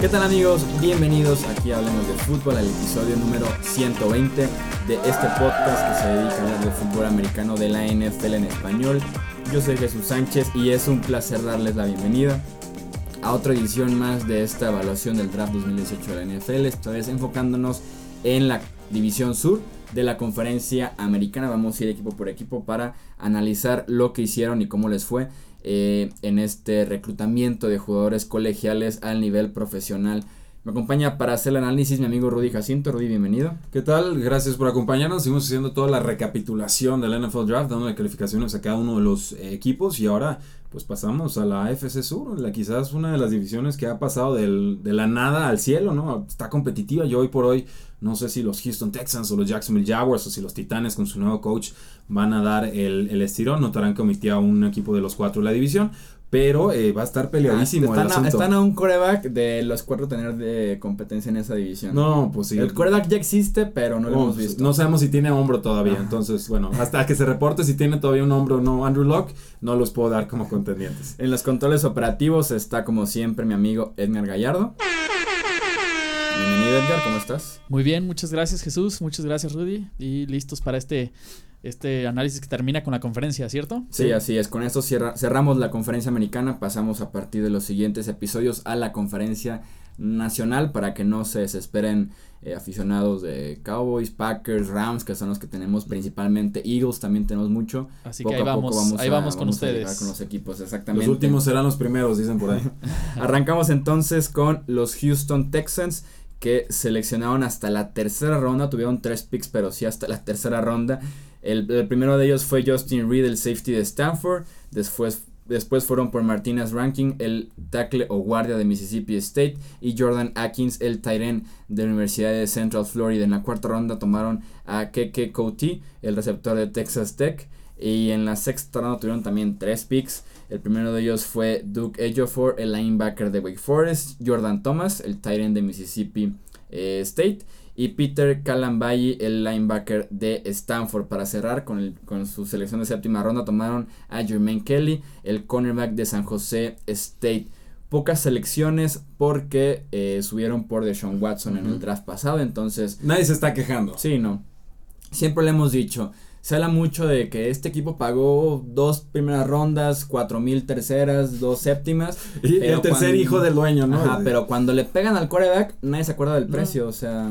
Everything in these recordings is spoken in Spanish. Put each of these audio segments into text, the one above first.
¿Qué tal amigos? Bienvenidos aquí a Hablemos de Fútbol, al episodio número 120 de este podcast que se dedica a hablar de fútbol americano de la NFL en español. Yo soy Jesús Sánchez y es un placer darles la bienvenida a otra edición más de esta evaluación del draft 2018 de la NFL, esta vez enfocándonos en la división sur de la conferencia americana. Vamos a ir equipo por equipo para analizar lo que hicieron y cómo les fue eh, en este reclutamiento de jugadores colegiales al nivel profesional. Me acompaña para hacer el análisis mi amigo Rudy Jacinto. Rudy, bienvenido. ¿Qué tal? Gracias por acompañarnos. Seguimos haciendo toda la recapitulación del NFL Draft, dando calificaciones a cada uno de los eh, equipos y ahora pues pasamos a la FC Sur, la quizás una de las divisiones que ha pasado del, de la nada al cielo, ¿no? Está competitiva y hoy por hoy no sé si los Houston Texans o los Jacksonville Jaguars o si los Titanes con su nuevo coach van a dar el, el estirón. Notarán que omitía un equipo de los cuatro de la división. Pero eh, va a estar peleadísimo están, el asunto. A, están a un coreback de los cuatro tener de competencia en esa división. No, pues sí. El coreback ya existe, pero no lo Oh, hemos visto. No sabemos si tiene hombro todavía. Ajá. Entonces, bueno, hasta que se reporte si tiene todavía un hombro o no Andrew Locke, no los puedo dar como contendientes. En los controles operativos está como siempre mi amigo Edgar Gallardo. Bienvenido Edgar, ¿cómo estás? Muy bien, muchas gracias Jesús, muchas gracias Rudy y listos para este, este análisis que termina con la conferencia, ¿cierto? Sí, Sí. así es. Con esto cierra- cerramos la conferencia americana. Pasamos a partir de los siguientes episodios a la conferencia nacional para que no se desesperen eh, aficionados de Cowboys, Packers, Rams, que son los que tenemos principalmente. Eagles también tenemos mucho. Así Poco que ahí a poco vamos, ahí a- vamos con vamos ustedes. con los equipos, exactamente. Los últimos serán los primeros, dicen por ahí. Arrancamos entonces con los Houston Texans que seleccionaron hasta la tercera ronda, tuvieron tres picks, pero sí hasta la tercera ronda. El, primero de ellos fue Justin Reed, el safety de Stanford. Después, después fueron por Martinez Ranking, el tackle o guardia de Mississippi State. Y Jordan Atkins, el end de la Universidad de Central Florida. En la cuarta ronda tomaron a Keke Coutee, el receptor de Texas Tech. Y en la sexta ronda tuvieron también tres picks. El primero de ellos fue Duke Ejiofor, el linebacker de Wake Forest, Jordan Thomas, el end de Mississippi eh, State, y Peter Kalambayi, el linebacker de Stanford. Para cerrar con, el- con su selección de séptima ronda, tomaron a Jermaine Kelly, el cornerback de San José State. Pocas selecciones porque eh, subieron por Deshaun Watson en el draft pasado, entonces Nadie se está quejando. Sí, no. Siempre le hemos dicho. Se habla mucho de que este equipo pagó dos primeras rondas, cuatro mil terceras, dos séptimas. Y el tercer cuando- hijo del dueño, ¿no? Ajá, pero cuando le pegan al quarterback, nadie se acuerda del No. precio. O sea,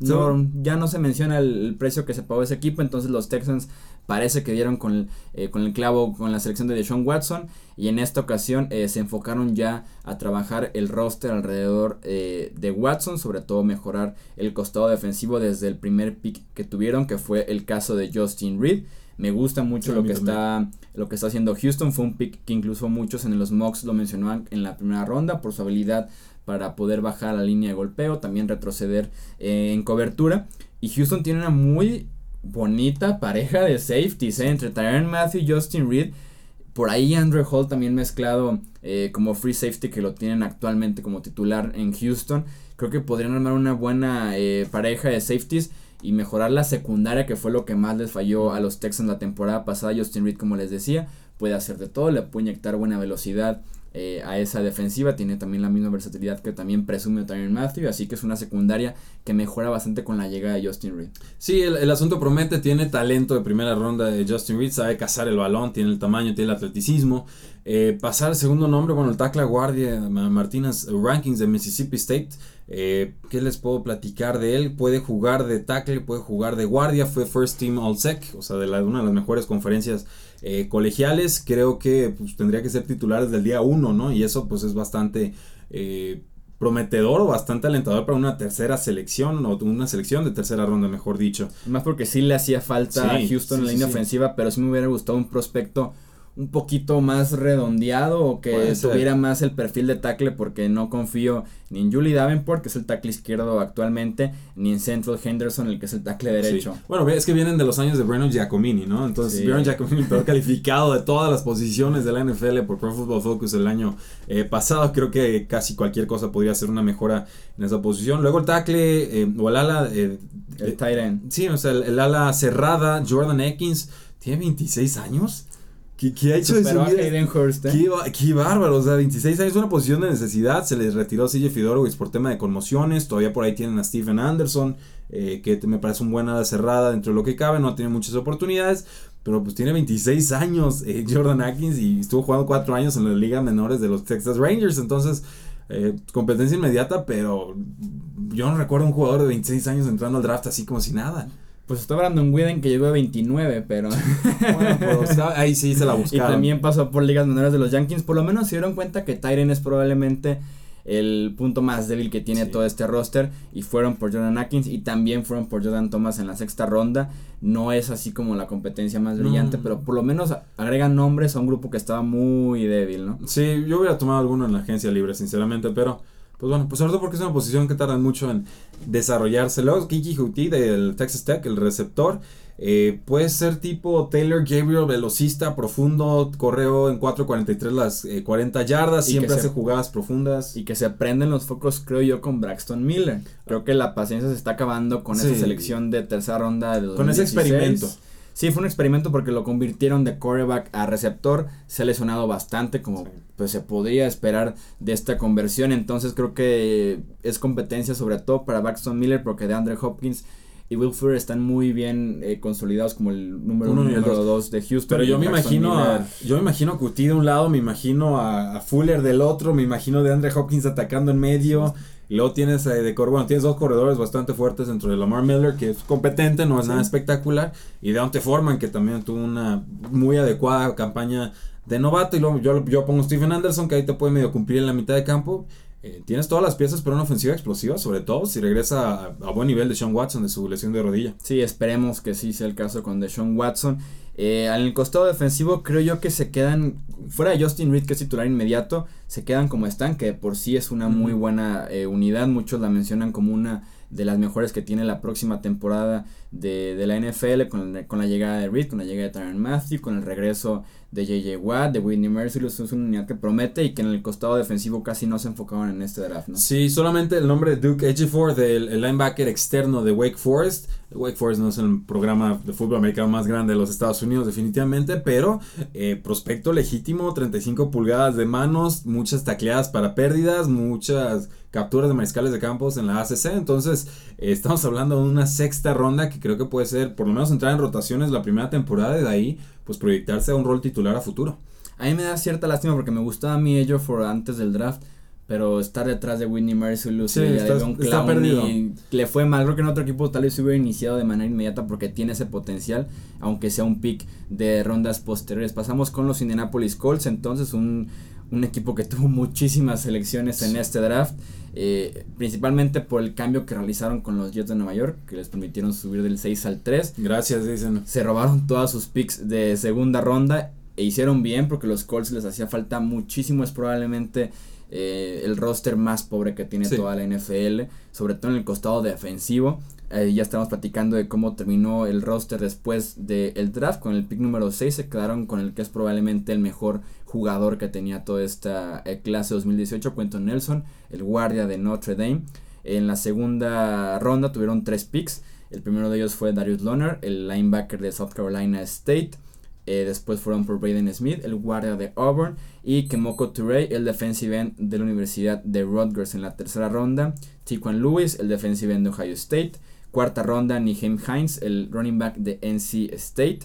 no, ya no se menciona el, el precio que se pagó ese equipo. Entonces los Texans parece que dieron con el, eh, con el clavo con la selección de Deshaun Watson. Y en esta ocasión eh, se enfocaron ya a trabajar el roster alrededor eh, de Watson. Sobre todo mejorar el costado defensivo desde el primer pick que tuvieron, que fue el caso de Justin Reed. Me gusta mucho Sí, lo que también. está lo que está haciendo Houston. Fue un pick que incluso muchos en los mocks lo mencionaban en la primera ronda por su habilidad para poder bajar la línea de golpeo, también retroceder eh, en cobertura. Y Houston tiene una muy bonita pareja de safeties ¿eh? entre Tyron Matthew y Justin Reed. Por ahí Andrew Hall también mezclado eh, como free safety que lo tienen actualmente como titular en Houston. Creo que podrían armar una buena pareja de safeties y mejorar la secundaria que fue lo que más les falló a los Texans la temporada pasada. Justin Reed, como les decía, puede hacer de todo, le puede inyectar buena velocidad eh, a esa defensiva. Tiene también la misma versatilidad que también presume Tyron Matthew. Así que es una secundaria que mejora bastante con la llegada de Justin Reed. Sí, el, el asunto promete, tiene talento de primera ronda de Justin Reed, sabe cazar el balón, tiene el tamaño, tiene el atleticismo. Eh, pasar al segundo nombre, bueno, el tackle guardia Ma- Martínez Rankings de Mississippi State. Eh, ¿Qué les puedo platicar de él? Puede jugar de tackle, puede jugar de guardia, fue First Team All Sec, o sea, de la- una de las mejores conferencias eh, colegiales. Creo que pues, tendría que ser titular desde el día uno, ¿no? Y eso pues es bastante... eh, prometedor o bastante alentador para una tercera selección o una selección de tercera ronda, mejor dicho. Más porque sí le hacía falta Sí, a Houston sí, en la línea sí. ofensiva, pero sí me hubiera gustado un prospecto un poquito más redondeado o que Puede ser. tuviera más el perfil de tackle porque no confío ni en Julie Davenport, que es el tackle izquierdo actualmente, ni en Central Henderson, el que es el tackle derecho. Sí. Bueno, es que vienen de los años de Breno Giacomini, ¿no? Entonces, Sí. Giacomini, peor calificado de todas las posiciones de la NFL por Pro Football Focus el año eh, pasado. Creo que casi cualquier cosa podría ser una mejora en esa posición. Luego el tackle eh, o el ala. eh, El eh, tight end. sí, o sea, el, el ala cerrada, Jordan Atkins, tiene 26 años. ¿Qué, qué ha hecho de su a? Hayden Hurst, ¿eh? Qué, ba- qué bárbaro, o sea, 26 años, una posición de necesidad, se les retiró CJ Fidorowicz por tema de conmociones, todavía por ahí tienen a Stephen Anderson, eh, que me parece un buen ala cerrada dentro de lo que cabe, no tiene muchas oportunidades, pero pues tiene 26 años eh, Jordan Atkins y estuvo jugando 4 años en la liga menores de los Texas Rangers, entonces eh, competencia inmediata, pero yo no recuerdo un jugador de 26 años entrando al draft así como si nada. Pues está Brandon Whedon que llegó a 29, pero... Bueno, pues, ahí sí se la y buscaron. también pasó por ligas menores de los Yankees. Por lo menos se dieron cuenta que Tyren es probablemente el punto más débil que tiene Sí. todo este roster. Y fueron por Jordan Atkins y también fueron por Jordan Thomas en la sexta ronda. No es así como la competencia más No. brillante, pero por lo menos agregan nombres a un grupo que estaba muy débil, ¿no? Sí, yo hubiera tomado alguno en la agencia libre, sinceramente, pero pues bueno, pues sobre todo porque es una posición que tardan mucho en desarrollarse. Luego, Kiki Huti del Texas Tech, el receptor, eh, puede ser tipo Taylor Gabriel, velocista, profundo, correo en 4.43 las eh, 40 yardas, Y siempre hace se- jugadas profundas. Y que se prenden los focos, creo yo, con Braxton Miller. Creo que la paciencia se está acabando con Sí. esa selección de tercera ronda de Con ese 2016. experimento. Sí, fue un experimento porque lo convirtieron de quarterback a receptor. Se ha lesionado bastante, como Sí. pues se podría esperar de esta conversión. Entonces creo que es competencia sobre todo para Braxton Miller porque de Andre Hopkins y Will Fuller están muy bien eh, consolidados como el número Uno uno y el número dos. dos de Houston. Pero yo me imagino a, yo me imagino a Cutie de un lado, me imagino a, a Fuller del otro, me imagino de Andre Hopkins atacando en medio. Y luego tienes eh, de cor- bueno, tienes dos corredores bastante fuertes dentro de Lamar Miller, que es competente, no es nada espectacular. Y Deontay Foreman, que también tuvo una muy adecuada campaña de novato. Y luego yo, yo pongo Stephen Anderson, que ahí te puede medio cumplir en la mitad de campo. Eh, tienes todas las piezas para una ofensiva explosiva, sobre todo si regresa a, a buen nivel de Sean Watson de su lesión de rodilla. Sí, esperemos que sí sea el caso con Deshaun Watson. Eh, el costado defensivo creo yo que se quedan, fuera de Justin Reed que es titular inmediato, se quedan como están, que por sí es una muy buena eh, unidad. Muchos la mencionan como una de las mejores que tiene la próxima temporada de, de la NFL con, con la llegada de Reed, con la llegada de Tyron Matthew, con el regreso de JJ Watt, de Whitney Merciless. Es una unidad que promete y que en el costado defensivo casi no se enfocaban en este draft, ¿no? Sí, solamente el nombre de Duke Ejiofor, del el linebacker externo de Wake Forest. Wake Forest no es el programa de fútbol americano más grande de los Estados Unidos, definitivamente, pero eh, prospecto legítimo, 35 pulgadas de manos, muchas tacleadas para pérdidas, muchas capturas de mariscales de campos en la ACC. Entonces, eh, estamos hablando de una sexta ronda que creo que puede ser, por lo menos entrar en rotaciones la primera temporada y de ahí, pues proyectarse a un rol titular a futuro. A mí me da cierta lástima porque me gustaba a mí ello for antes del draft. Pero estar detrás de Whitney Merciless Sí, y de está- Devon está Clowney perdido. le fue mal. Creo que en otro equipo tal vez se hubiera iniciado de manera inmediata porque tiene ese potencial, aunque sea un pick de rondas posteriores. Pasamos con los Indianapolis Colts, entonces un, un equipo que tuvo muchísimas selecciones en este draft, eh, principalmente por el cambio que realizaron con los Jets de Nueva York, que les permitieron subir del 6 al 3 Gracias, dicen. se robaron todas sus picks de segunda ronda e hicieron bien porque los Colts les hacía falta muchísimo. Es probablemente eh, el roster más pobre que tiene Sí. toda la NFL, sobre todo en el costado defensivo. Eh, ya estamos platicando de cómo terminó el roster después del draft. Con el pick número 6 se quedaron con el que es probablemente el mejor jugador que tenía toda esta eh, clase 2018, Quentin Nelson, el guardia de Notre Dame. En la segunda ronda tuvieron tres picks. El primero de ellos fue Darius Loner, el linebacker de South Carolina State. Eh, después fueron por Braden Smith, el guardia de Auburn. Y Kemoko Touré, el defensive end de la Universidad de Rutgers en la tercera ronda. Tiquan Lewis, el defensive end de Ohio State. Cuarta ronda, Nihem Hines, el running back de NC State.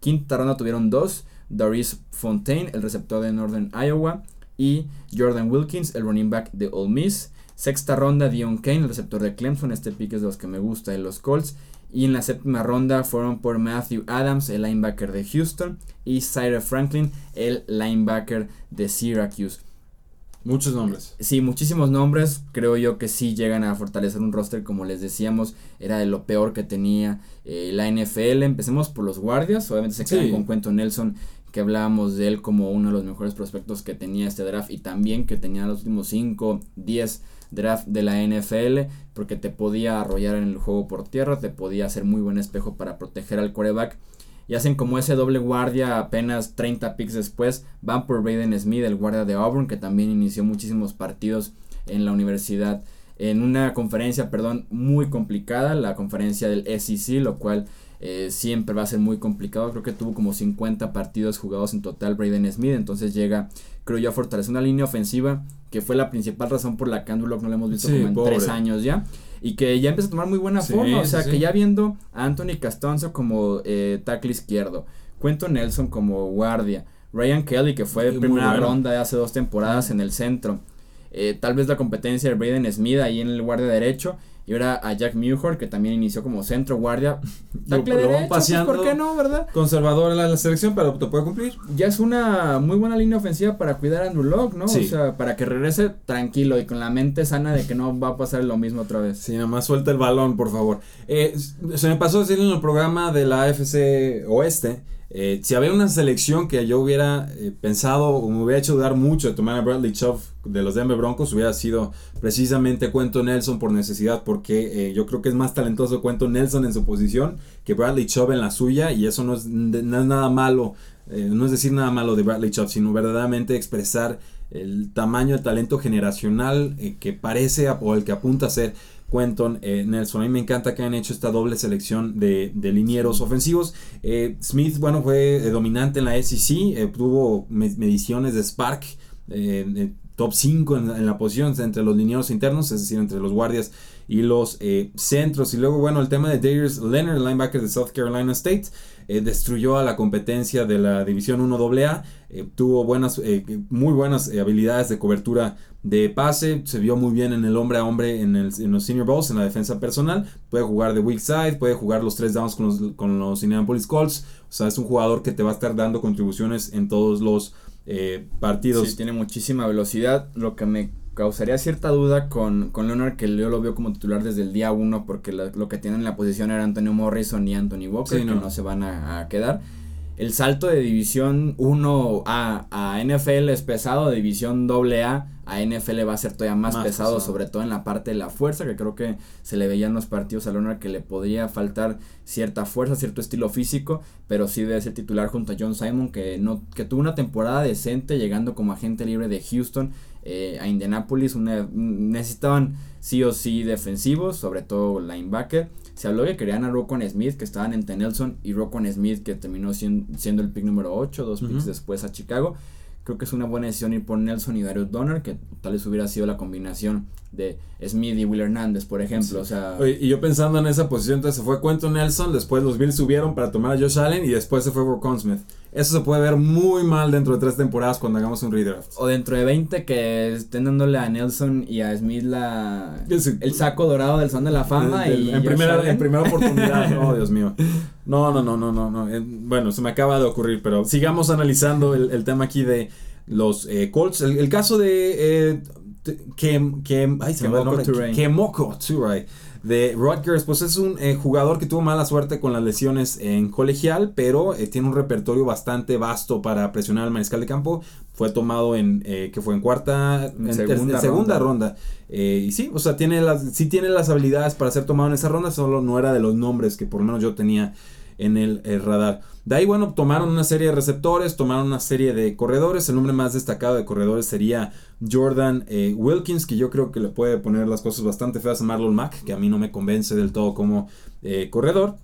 Quinta ronda tuvieron dos. Doris Fontaine, el receptor de Northern Iowa. Y Jordan Wilkins, el running back de Ole Miss. Sexta ronda, Dion Kane, el receptor de Clemson. Este pick es de los que me gusta de los Colts. Y en la séptima ronda fueron por Matthew Adams, el linebacker de Houston. Y Cyrus Franklin, el linebacker de Syracuse. Muchos nombres. Sí, muchísimos nombres. Creo yo que sí llegan a fortalecer un roster, como les decíamos, era de lo peor que tenía eh, la NFL. Empecemos por los guardias. Obviamente se quedan Sí. con Cuento Nelson, que hablábamos de él como uno de los mejores prospectos que tenía este draft y también que tenía los últimos 5, 10 draft de la NFL, porque te podía arrollar en el juego por tierra, te podía hacer muy buen espejo para proteger al quarterback. Y hacen como ese doble guardia apenas 30 picks después. Van por Braden Smith, el guardia de Auburn, que también inició muchísimos partidos en la universidad. En una conferencia, perdón, muy complicada, la conferencia del SEC, lo cual eh, siempre va a ser muy complicado. Creo que tuvo como 50 partidos jugados en total Braden Smith, entonces llega, creo yo, a fortalecer una línea ofensiva que fue la principal razón por la que Andrew Locke no lo hemos visto como en tres años ya. Y que ya empieza a tomar muy buena forma, o sea, que ya viendo a Anthony Castonzo como eh, tackle izquierdo, Cuento Nelson como guardia, Ryan Kelly que fue de primera ronda de hace dos temporadas en el centro, eh, tal vez la competencia de Braden Smith ahí en el guardia derecho y ahora a Jack Mewhort, que también inició como centro guardia. lo, pues, paseando. ¿Por qué no, verdad? Conservador en la, selección, pero te puede cumplir. Ya es una muy buena línea ofensiva para cuidar a Andrew Locke, ¿no? O sea, para que regrese tranquilo y con la mente sana de que no va a pasar lo mismo otra vez. Sí, nomás suelta el balón, por favor. Eh, se me pasó decir en el programa de la AFC Oeste eh, si había una selección que yo hubiera eh, pensado o me hubiera hecho dudar mucho de tomar a Bradley Chubb de los Denver Broncos, hubiera sido precisamente Cuento Nelson por necesidad, porque eh, yo creo que es más talentoso Cuento Nelson en su posición que Bradley Chubb en la suya, y eso no es, nada malo, no es decir nada malo de Bradley Chubb, sino verdaderamente expresar el tamaño de talento generacional que parece o el que apunta a ser Quentin eh, Nelson. A mí me encanta que hayan hecho esta doble selección de, de linieros ofensivos. Eh, Smith, bueno, fue eh, dominante en la SEC, tuvo mediciones de Spark, top 5 en, la posición entre los linieros internos, es decir, entre los guardias y los centros. Y luego, bueno, el tema de Darius Leonard, linebacker de South Carolina State. Destruyó a la competencia de la División 1 AA, tuvo buenas, muy buenas habilidades de cobertura de pase, se vio muy bien en el hombre a hombre en, el, los Senior Bowls, en la defensa personal, puede jugar de weak side, puede jugar los tres downs con los, con los Indianapolis Colts, o sea, es un jugador que te va a estar dando contribuciones en todos los eh, partidos. Sí, tiene muchísima velocidad, lo que me causaría cierta duda con, con Leonard, que yo lo veo como titular desde el día 1, porque lo que tienen en la posición era Antonio Morrison y Anthony Walker, que no. se van a, a quedar el salto de división 1 a, a NFL es pesado, de división AA a NFL va a ser todavía más, pesado, sobre todo en la parte de la fuerza, que creo que se le veían los partidos a Leonard que le podría faltar cierta fuerza, cierto estilo físico, pero sí debe ser titular junto a John Simon, que, no, que tuvo una temporada decente llegando como agente libre de Houston eh, a Indianapolis, necesitaban sí o sí defensivos, sobre todo linebacker se habló que querían a Rocco Smith, que estaban en Nelson, y Rocco Smith, que terminó siendo, el pick número 8, dos picks después a Chicago. Creo que es una buena decisión ir por Nelson y Darius Donner, que tal vez hubiera sido la combinación de Smith y Will Hernández, por ejemplo. O sea, y yo pensando en esa posición, entonces se fue Quentin Nelson, después los Bills subieron para tomar a Josh Allen y después se fue por Smith. Eso se puede ver muy mal dentro de tres temporadas cuando hagamos un redraft. O dentro de 20 que estén dándole a Nelson y a Smith la el saco dorado del son de la fama. y en, primera, en primera oportunidad. no, Dios mío. No, no, no, no, no. no. Eh, bueno, se me acaba de ocurrir, pero sigamos analizando el, tema aquí de los eh, Colts. El, caso de... Eh, que, que, ay, se me el. Que Turay de Rutgers, pues es un eh, jugador que tuvo mala suerte con las lesiones en colegial, pero eh, tiene un repertorio bastante vasto para presionar al mariscal de campo. Fue tomado en, eh, que fue en cuarta, en, segunda, ronda. y sí, o sea, tiene las, sí tiene las habilidades para ser tomado en esa ronda, solo no era de los nombres que por lo menos yo tenía en el, radar. De ahí, bueno, tomaron una serie de receptores, tomaron una serie de corredores. El nombre más destacado de corredores sería Jordan eh, Wilkins, que yo creo que le puede poner las cosas bastante feas a Marlon Mack, que a mí no me convence del todo como eh, corredor.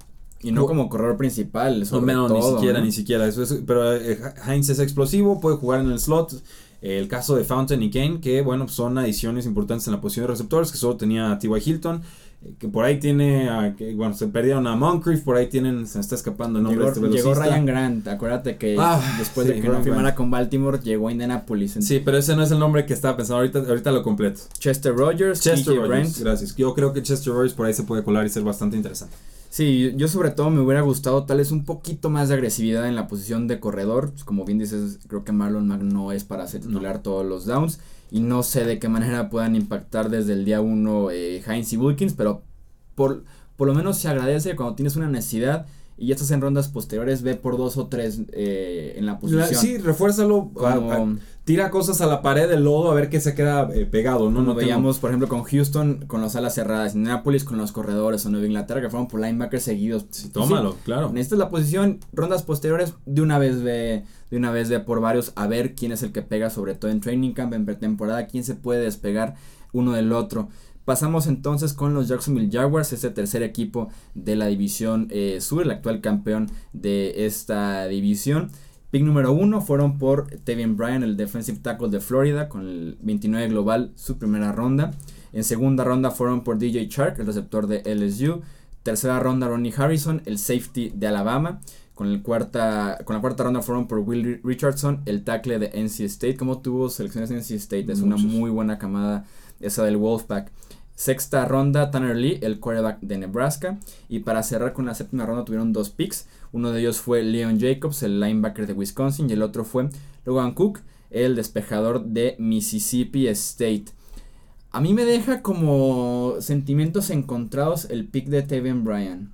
Y no como corredor principal, no, menos, ni siquiera, ni siquiera. Eso pero eh, Heinz es explosivo, puede jugar en el slot. el caso de Fountain y Kane, que bueno, son adiciones importantes en la posición de receptores, que solo tenía T.Y. Hilton que por ahí tiene, a, que, bueno, se perdieron a Moncrief, por ahí tienen, se está escapando el nombre llegó, este llegó Ryan Grant, acuérdate que ah, después de que no firmara con Baltimore, llegó a Indianapolis. Sí, pero ese no es el nombre que estaba pensando, ahorita, ahorita lo completo. Chester Rogers, Chester Rogers, gracias. Yo creo que Chester Rogers por ahí se puede colar y ser bastante interesante. Sí, yo sobre todo me hubiera gustado tal vez un poquito más de agresividad en la posición de corredor. Pues como bien dices, creo que Marlon Mack no es para hacer titular todos los downs. Y no sé de qué manera puedan impactar desde el día 1 eh, Heinz y Wilkins, pero por, por lo menos se agradece cuando tienes una necesidad y ya estás en rondas posteriores, ve por dos o tres eh, en la posición. sí, refuérzalo. Tira cosas a la pared del lodo a ver qué se queda eh, pegado. ¿no? no veíamos, por ejemplo, con Houston con las alas cerradas, Nápoles con los corredores o Nueva Inglaterra que fueron por linebackers seguidos. Sí, tómalo, claro. Necesitas la posición, rondas posteriores, de una vez ve, de una vez ve por varios a ver quién es el que pega, sobre todo en training camp, en pretemporada, quién se puede despegar uno del otro. Pasamos entonces con los Jacksonville Jaguars, este tercer equipo de la división eh, sur, el actual campeón de esta división. Pick número uno fueron por Tevian Bryan, el defensive tackle de Florida, con el 29 global, su primera ronda. En segunda ronda fueron por DJ Chark, el receptor de LSU. Tercera ronda Ronnie Harrison, el safety de Alabama. Con, el cuarta, con la cuarta ronda fueron por Will Richardson, el tackle de NC State. Como tuvo selecciones de NC State? Es una muy buena camada esa del Wolfpack. Sexta ronda, Tanner Lee, el quarterback de Nebraska. Y para cerrar con la séptima ronda tuvieron dos picks. Uno de ellos fue Leon Jacobs, el linebacker de Wisconsin. Y el otro fue Logan Cook, el despejador de Mississippi State. A mí me deja como sentimientos encontrados el pick de Teven Bryan.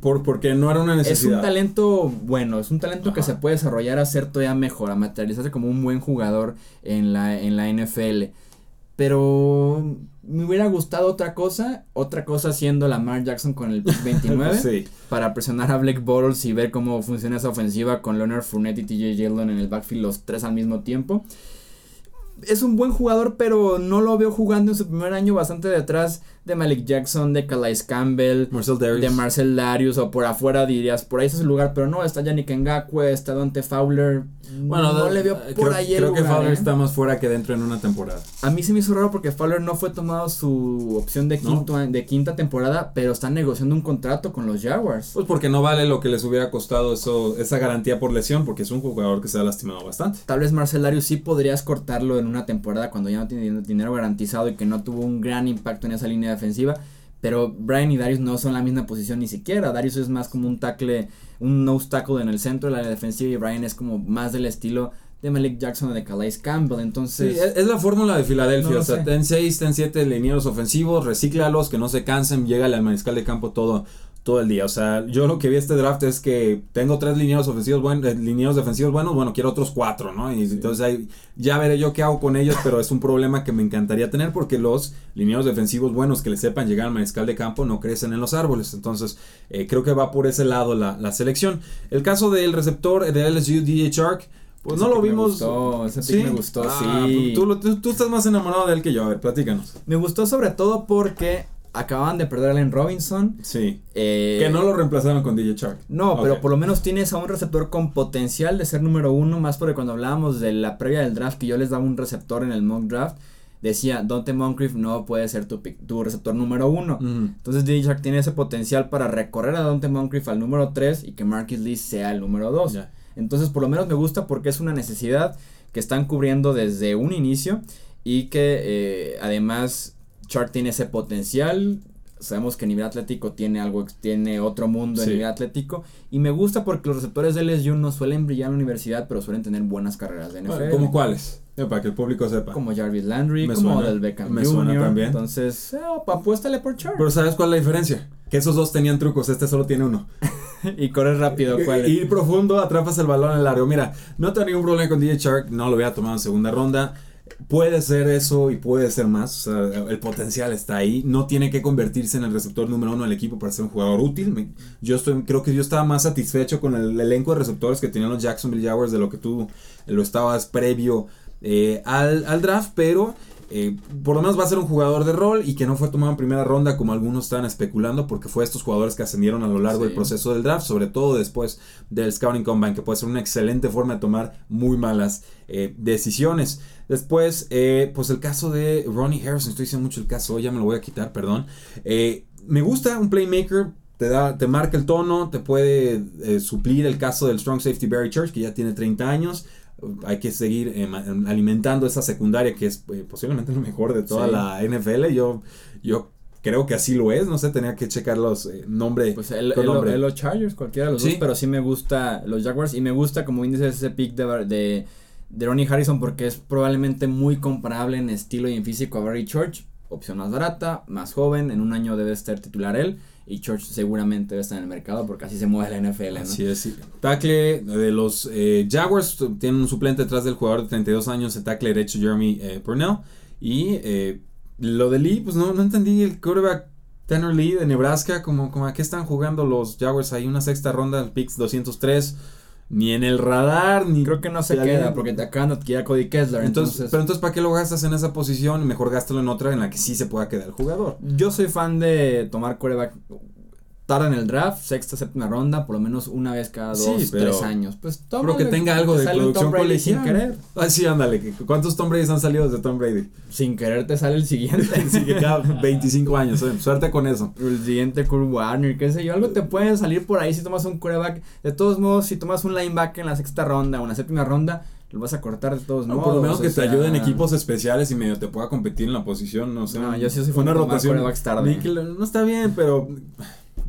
Por, porque no era una necesidad. Es un talento bueno, es un talento que se puede desarrollar a ser todavía mejor, a materializarse como un buen jugador en la, en la NFL. Pero me hubiera gustado otra cosa, otra cosa siendo Lamar Jackson con el 29 para presionar a Blake Bortles y ver cómo funciona esa ofensiva con Leonard Fournette y TJ Yeldon en el backfield los tres al mismo tiempo. Es un buen jugador, pero no lo veo jugando en su primer año bastante detrás de Malik Jackson, de Calais Campbell, de Marcel Darius, o por afuera dirías, por ahí es el lugar, pero no, está Yannick Ngakwe, está Dante Fowler. Bueno, no le veo por creo, ahí el Creo que Fowler ¿eh? está más fuera que dentro en una temporada. A mí se me hizo raro porque Fowler no fue tomado su opción de, quinto, de quinta temporada, pero están negociando un contrato con los Jaguars. Pues porque no vale lo que les hubiera costado eso, esa garantía por lesión, porque es un jugador que se ha lastimado bastante. Tal vez Marcel Darius sí podrías cortarlo en una temporada cuando ya no tiene dinero garantizado y que no tuvo un gran impacto en esa línea defensiva. Pero Brian y Darius no son la misma posición ni siquiera. Darius es más como un tackle, un nose tackle en el centro de la defensiva y Brian es como más del estilo de Malik Jackson o de Calais Campbell. Entonces. es, la fórmula de Filadelfia. o sea, ten 6, ten 7 linieros ofensivos, recíclalos, que no se cansen, llega al mariscal de campo todo todo el día. O sea, yo lo que vi este draft es que tengo tres lineados ofensivos buenos, eh, lineados defensivos buenos, bueno, quiero otros cuatro, ¿no? Y entonces ahí ya veré yo qué hago con ellos, pero es un problema que me encantaría tener porque los lineados defensivos buenos que le sepan llegar al mariscal de campo no crecen en los árboles. Entonces, eh, creo que va por ese lado la, selección. El caso del receptor de LSU, DJ Shark. Pues no lo vimos. Me gustó, ese ¿Sí? me gustó, ah, sí. Tú, tú, tú, estás más enamorado de él que yo. A ver, platícanos. Me gustó sobre todo porque acababan de perder a Allen Robinson. Sí. Eh, que no lo reemplazaron con DJ Chark. No, pero por lo menos tienes a un receptor con potencial de ser número uno, más porque cuando hablábamos de la previa del draft, que yo les daba un receptor en el mock draft, decía, Dante Moncrief no puede ser tu, tu receptor número uno. Entonces DJ Chark tiene ese potencial para recorrer a Dante Moncrief al número tres y que Marcus Lee sea el número dos. Entonces por lo menos me gusta porque es una necesidad que están cubriendo desde un inicio y que eh, además Chart tiene ese potencial. Sabemos que nivel atlético tiene algo, tiene otro mundo en nivel atlético. Y me gusta porque los receptores de LSU no suelen brillar en la universidad, pero suelen tener buenas carreras de NFL. ¿Cómo cuáles? Eh, para que el público sepa. Como Jarvis Landry, como Del Beckham me Suena también. Entonces, eh, apuéstale por Chart. Pero ¿sabes cuál es la diferencia? Que esos dos tenían trucos, este solo tiene uno. y correr rápido. ¿cuál Ir profundo, atrapas el balón en el área. Mira, no tengo ningún problema con DJ Shark, no lo había tomado en segunda ronda. Puede ser eso y puede ser más. O sea, el potencial está ahí. No tiene que convertirse en el receptor número uno del equipo para ser un jugador útil. Yo estoy, creo que yo estaba más satisfecho con el elenco de receptores que tenían los Jacksonville Jaguars de lo que tú lo estabas previo eh, al, al draft. Pero eh, por lo menos va a ser un jugador de rol y que no fue tomado en primera ronda como algunos estaban especulando porque fue estos jugadores que ascendieron a lo largo del proceso del draft, sobre todo después del Scouting Combine, que puede ser una excelente forma de tomar muy malas eh, decisiones. Después, eh, pues el caso de Ronnie Harrison, estoy diciendo mucho el caso, ya me lo voy a quitar, perdón. me gusta un playmaker, te, da, te marca el tono, te puede suplir el caso del Strong Safety Barry Church, que ya tiene 30 años hay que seguir eh, alimentando esa secundaria que es eh, posiblemente lo mejor de toda la NFL. Yo, yo creo que así lo es, no sé, tenía que checar los eh, nombres. Pues el, los Chargers, cualquiera de los dos, pero sí me gusta los Jaguars y me gusta como índice ese pick de, de, de, Ronnie Harrison porque es probablemente muy comparable en estilo y en físico a Barry Church, opción más barata, más joven, en un año debe estar titular él y Church seguramente estar en el mercado porque así se mueve la NFL. ¿no? Así es. Tackle de los eh, Jaguars tiene un suplente detrás del jugador de 32 años, el tackle derecho Jeremy eh, Purnell. Y eh, lo de Lee, pues no, no entendí el quarterback Tanner Lee de Nebraska, como, como a qué están jugando los Jaguars ahí, una sexta ronda, picks 203. Ni en el radar, ni Creo que no se queda porque te acaban de adquirir a Cody Kessler. Entonces, Entonces, pero entonces, ¿para qué lo gastas en esa posición? Mejor gástalo en otra en la que sí se pueda quedar el jugador. yo soy fan de tomar coreback tarde en el draft, sexta, séptima ronda, por lo menos una vez cada dos, Sí, tres años. Pues. Pero que tenga algo de producción sin colegial. querer. Ah, sí, ándale. ¿Cuántos Tom Brady han salido desde Tom Brady? Sin querer te sale el siguiente. Así que cada 25 años. eh, Suerte con eso. el siguiente Kurt Warner, qué sé yo, algo te puede salir por ahí si tomas un coreback. De todos modos, si tomas un linebacker en la sexta ronda o en la séptima ronda, lo vas a cortar de todos No, modos. por lo menos o que te sea, ayuden equipos especiales y medio te pueda competir en la posición, no sé. No, yo sí soy una rotación. tarde. níquel, no está bien, pero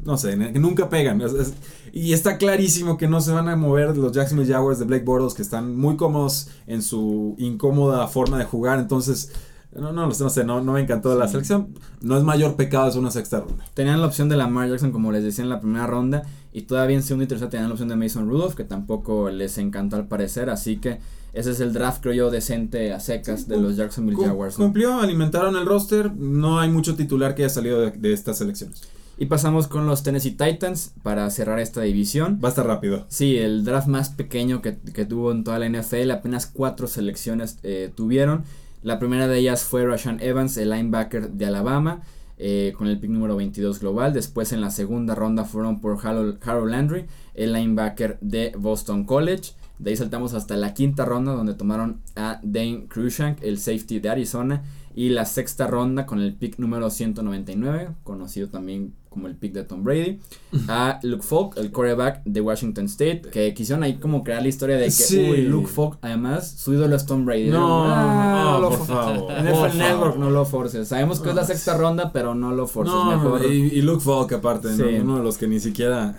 no sé, nunca pegan. Es- es- y está clarísimo que no se van a mover los Jacksonville Jaguars de Blake Bortles, que están muy cómodos en su incómoda forma de jugar. Entonces, no, no, no sé, no, no me encantó la selección. No es mayor pecado, es una sexta ronda. Tenían la opción de Lamar Jackson, como les decía en la primera ronda. Y todavía en segunda y tercera tenían la opción de Mason Rudolph, que tampoco les encantó al parecer. Así que ese es el draft, creo yo, decente a secas de los Jacksonville Jaguars. ¿no? Cumplió, alimentaron el roster. No hay mucho titular que haya salido de, de estas selecciones. Y pasamos con los Tennessee Titans para cerrar esta división. Va a estar rápido. Sí, el draft más pequeño que, que tuvo en toda la NFL, apenas cuatro selecciones eh, tuvieron. La primera de ellas fue Rashan Evans, el linebacker de Alabama, eh, con el pick número 22 global. Después en la segunda ronda fueron por Harold, Harold Landry, el linebacker de Boston College. De ahí saltamos hasta la quinta ronda donde tomaron a Dane Cruikshank, el safety de Arizona. Y la sexta ronda con el pick número 199, conocido también como el pick de Tom Brady, a Luke Falk, el quarterback de Washington State, que quisieron ahí como crear la historia de que, Sí. uy, Luke Falk, además, su ídolo es Tom Brady. No, Ah, no, lo por favor. NFL por Network favor. no lo forces. Sabemos que es la sexta ronda, pero no lo forces. No, mejor. y, y Luke Falk aparte, ¿no? Sí. uno de los que ni siquiera...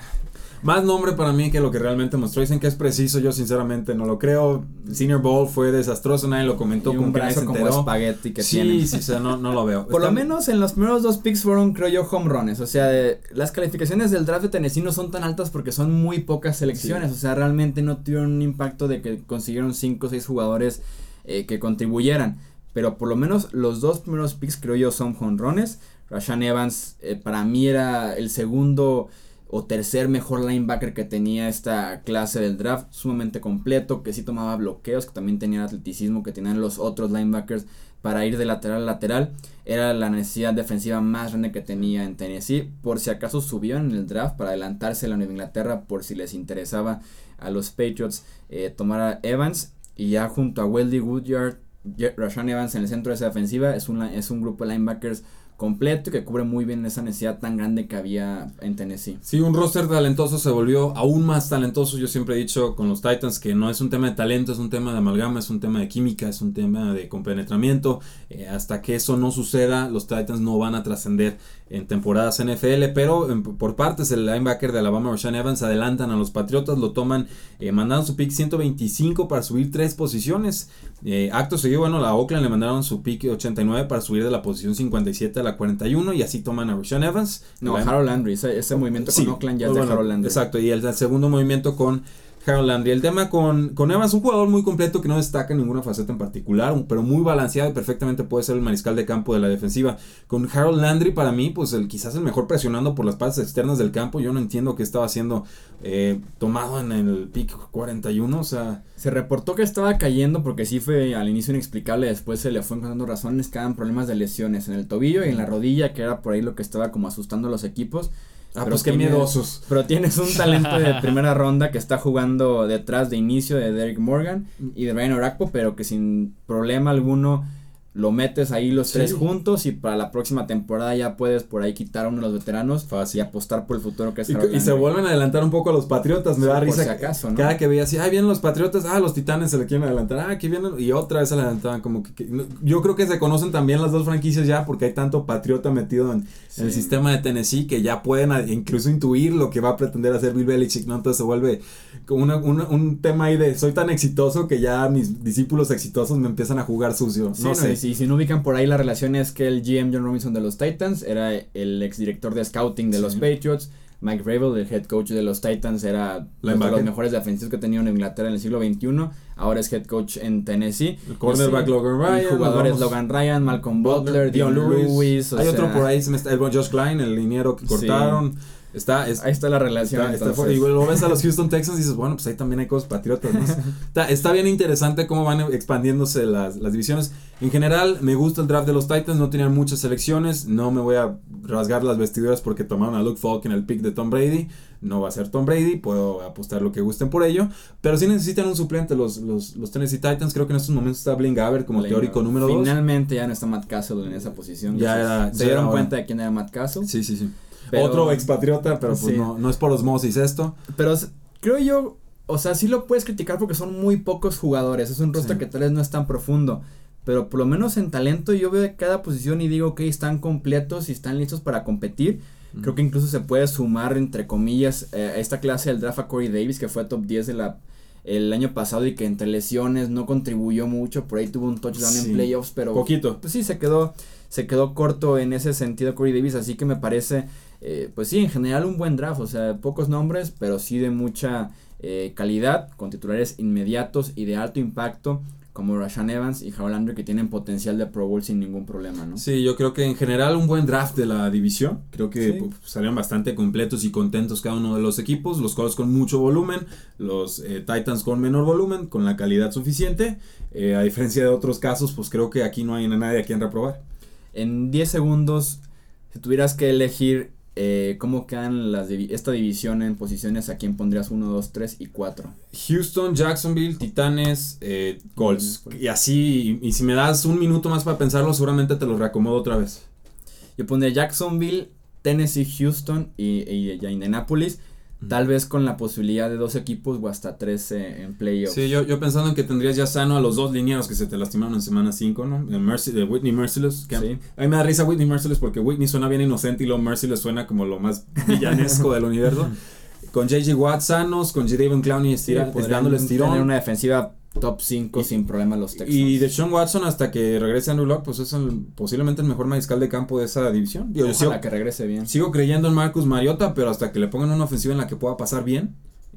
Más nombre para mí que lo que realmente mostró. Dicen que es preciso, yo sinceramente no lo creo. Senior Bowl fue desastroso, nadie lo comentó y como un que como espagueti que sí, tiene. sí, o sea, no, no lo veo. Por lo menos en los primeros dos picks fueron, creo yo, home runs. O sea, de- las calificaciones del draft de Tennessee no son tan altas porque son muy pocas selecciones. O sea, realmente no tuvieron un impacto de que consiguieron 5 o 6 jugadores eh, que contribuyeran. Pero por lo menos los dos primeros picks, creo yo, son home runs. Rashan Evans, eh, para mí, era el segundo o tercer mejor linebacker que tenía esta clase del draft, sumamente completo, que sí tomaba bloqueos, que también tenía atleticismo, que tenían los otros linebackers para ir de lateral a lateral. Era la necesidad defensiva más grande que tenía en Tennessee. Por si acaso subieron en el draft para adelantarse a la Nueva Inglaterra, por si les interesaba a los Patriots eh, tomar a Evans. Y ya junto a Weldy Woodyard, Rashan Evans en el centro de esa defensiva, es un, es un grupo de linebackers completo y que cubre muy bien esa necesidad tan grande que había en Tennessee. Sí, un roster talentoso se volvió aún más talentoso. Yo siempre he dicho con los Titans que no es un tema de talento, es un tema de amalgama, es un tema de química, es un tema de compenetramiento. Eh, hasta que eso no suceda, los Titans no van a trascender en temporadas NFL. Pero por partes, el linebacker de Alabama, Rashan Evans, adelantan a los Patriotas, lo toman, eh, mandaron su pick 125 para subir tres posiciones. Eh, acto seguido, bueno, a Oakland le mandaron su pick 89 para subir de la posición 57 a la 41 y así toman a Rashan Evans. No, Harold Landry, ese, ese movimiento Sí, con Oakland ya es de Harold Landry. Exacto, y el, el segundo movimiento con Harold Landry. El tema con, con Evans, un jugador muy completo que no destaca en ninguna faceta en particular, pero muy balanceado y perfectamente puede ser el mariscal de campo de la defensiva. Con Harold Landry, para mí, pues el, quizás el mejor presionando por las partes externas del campo. Yo no entiendo qué estaba haciendo eh, tomado en el pick 41, o sea... Se reportó que estaba cayendo porque sí fue al inicio inexplicable, después se le fue encontrando razones, que eran problemas de lesiones en el tobillo y en la rodilla, que era por ahí lo que estaba como asustando a los equipos. Ah, Pero pues qué tiene- miedosos. Pero tienes un talento de primera ronda que está jugando detrás de inicio de Derek Morgan y de Ryan Orakpo, pero que sin problema alguno lo metes ahí los Sí. tres juntos y para la próxima temporada ya puedes por ahí quitar a uno de los veteranos Fácil. y apostar por el futuro que es Y, y se vuelven a adelantar un poco a los Patriotas, me Sí, da por risa. si acaso, ¿no? Cada que veía así, ah, vienen los Patriotas, ah, los Titanes se le quieren adelantar, ah, aquí vienen, y otra vez se le adelantaban, como que, yo creo que se conocen también las dos franquicias ya, porque hay tanto Patriota metido en, en el sistema de Tennessee que ya pueden a- incluso intuir lo que va a pretender hacer Bill Belichick, ¿no? Entonces se vuelve como una- una- un tema ahí de, soy tan exitoso que ya mis discípulos exitosos me empiezan a jugar sucio, Sí, no, no, sé. Si, si no ubican por ahí la relación es que el GM John Robinson de los Titans era el exdirector de scouting de Sí. los Patriots. Mike Vrabel, el head coach de los Titans, era uno de los mejores defensivos que ha tenido en Inglaterra en el siglo XXI. Ahora es head coach en Tennessee. El cornerback Logan Ryan. jugadores Logan Ryan, Malcolm Butler, Dion Lewis. Hay otro por ahí, el Josh Klein, el liniero que Sí. Está, es- Ahí está la relación. Está, está fuerte. Y luego ves a los Houston Texans y dices, bueno, pues ahí también hay cosas patriotas. ¿no? está, está bien interesante cómo van expandiéndose las, las divisiones. En general, me gusta el draft de los Titans. No tenían muchas selecciones. No me voy a rasgar las vestiduras porque tomaron a Luke Falk en el pick de Tom Brady. No va a ser Tom Brady. Puedo apostar lo que gusten por ello. Pero sí necesitan un suplente los, los, los Tennessee Titans. Creo que en estos momentos está Blaine Gabbert como Blaine teórico Gabbert. número 2. Finalmente ya no está Matt Castle en esa posición. Ya se dieron cuenta de quién era Matt Castle. Sí, sí, sí. Pero- Otro expatriota, pero pues Sí. no, no es por osmosis esto. Pero creo yo, o sea, sí lo puedes criticar porque son muy pocos jugadores. Es un roster Sí. que tal vez no es tan profundo. Pero por lo menos en talento yo veo de cada posición y digo, ok, están completos y están listos para competir. Creo que incluso se puede sumar, entre comillas, eh, a esta clase del draft a Corey Davis, que fue top 10 de la, el año pasado y que entre lesiones no contribuyó mucho. Por ahí tuvo un touchdown Sí. en playoffs, pero Poquito. pues sí, se quedó, se quedó corto en ese sentido Corey Davis, así que me parece, eh, pues sí, en general un buen draft, o sea, pocos nombres, pero sí de mucha eh, calidad, con titulares inmediatos y de alto impacto, como Rashan Evans y Harold Landry, que tienen potencial de Pro Bowl sin ningún problema, ¿no? Sí, yo creo que en general un buen draft de la división. Creo que Sí. pues, salieron bastante completos y contentos cada uno de los equipos. Los Colts con mucho volumen, los eh, Titans con menor volumen, con la calidad suficiente. A diferencia de otros casos, pues creo que aquí no hay a nadie a quien reprobar. En 10 segundos, si tuvieras que elegir eh, cómo quedan las divi- esta división en posiciones, ¿a quién pondrías 1, 2, 3 y 4? Houston, Jacksonville, Titanes, eh, Colts. Y así, y, y si me das un minuto más para pensarlo, seguramente te los reacomodo otra vez. Yo pondría Jacksonville, Tennessee, Houston y, y ya Indianapolis. Tal vez con la posibilidad de dos equipos o hasta tres eh, en playoffs. Sí, yo, yo pensando en que tendrías ya sano a los dos linieros que se te lastimaron en semana 5, ¿no? De, Mercy, de Whitney Merciless. Que Sí. A mí me da risa Whitney Merciless porque Whitney suena bien inocente y luego Merciless suena como lo más villanesco del universo. Con J.J. Watt sanos, con J.David Clowney Sí, estira, podrían dándoles tener tirón. una defensiva top 5 Y- sin problema los Texans. Y de Sean Watson hasta que regrese Andrew Luck, pues es el- posiblemente el mejor mariscal de campo de esa división. Digo, Ojalá sigo, que regrese bien. sigo creyendo en Marcus Mariota, pero hasta que le pongan una ofensiva en la que pueda pasar bien,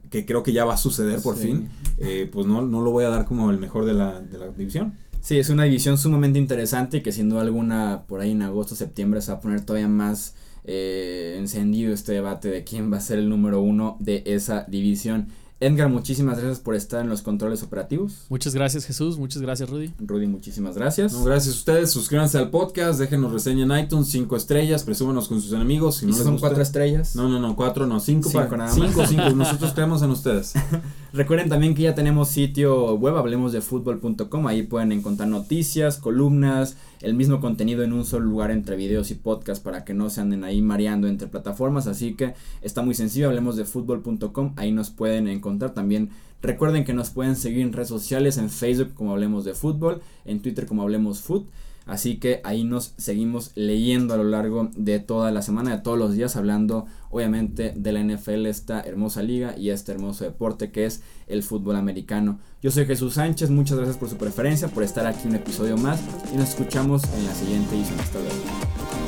que creo que ya va a suceder por Sí. fin, eh, pues no, no lo voy a dar como el mejor de la, de la división. Sí, es una división sumamente interesante y que sin duda alguna por ahí en agosto, septiembre se va a poner todavía más eh, encendido este debate de quién va a ser el número uno de esa división. Edgar, muchísimas gracias por estar en los controles operativos. Muchas gracias Jesús, muchas gracias Rudy. Rudy, muchísimas gracias. No, gracias a ustedes, suscríbanse al podcast, déjenos reseña en iTunes, 5 estrellas, presúmanos con sus enemigos. Si ¿Y no si les son gusta- cuatro estrellas. No, no, no, cuatro, no, cinco, Cinco para- nada más. cinco, cinco, nosotros creemos en ustedes. Recuerden también que ya tenemos sitio web, hablemosdefutbol.com, ahí pueden encontrar noticias, columnas, el mismo contenido en un solo lugar entre videos y podcast para que no se anden ahí mareando entre plataformas, así que está muy sencillo, hablemosdefutbol.com, ahí nos pueden encontrar también. Recuerden que nos pueden seguir en redes sociales, en Facebook como Hablemos de Fútbol, en Twitter como Hablemos Foot. Así que ahí nos seguimos leyendo a lo largo de toda la semana, de todos los días, hablando obviamente de la NFL, esta hermosa liga y este hermoso deporte que es el fútbol americano. Yo soy Jesús Sánchez, muchas gracias por su preferencia, por estar aquí un episodio más y nos escuchamos en la siguiente edición. Hasta luego.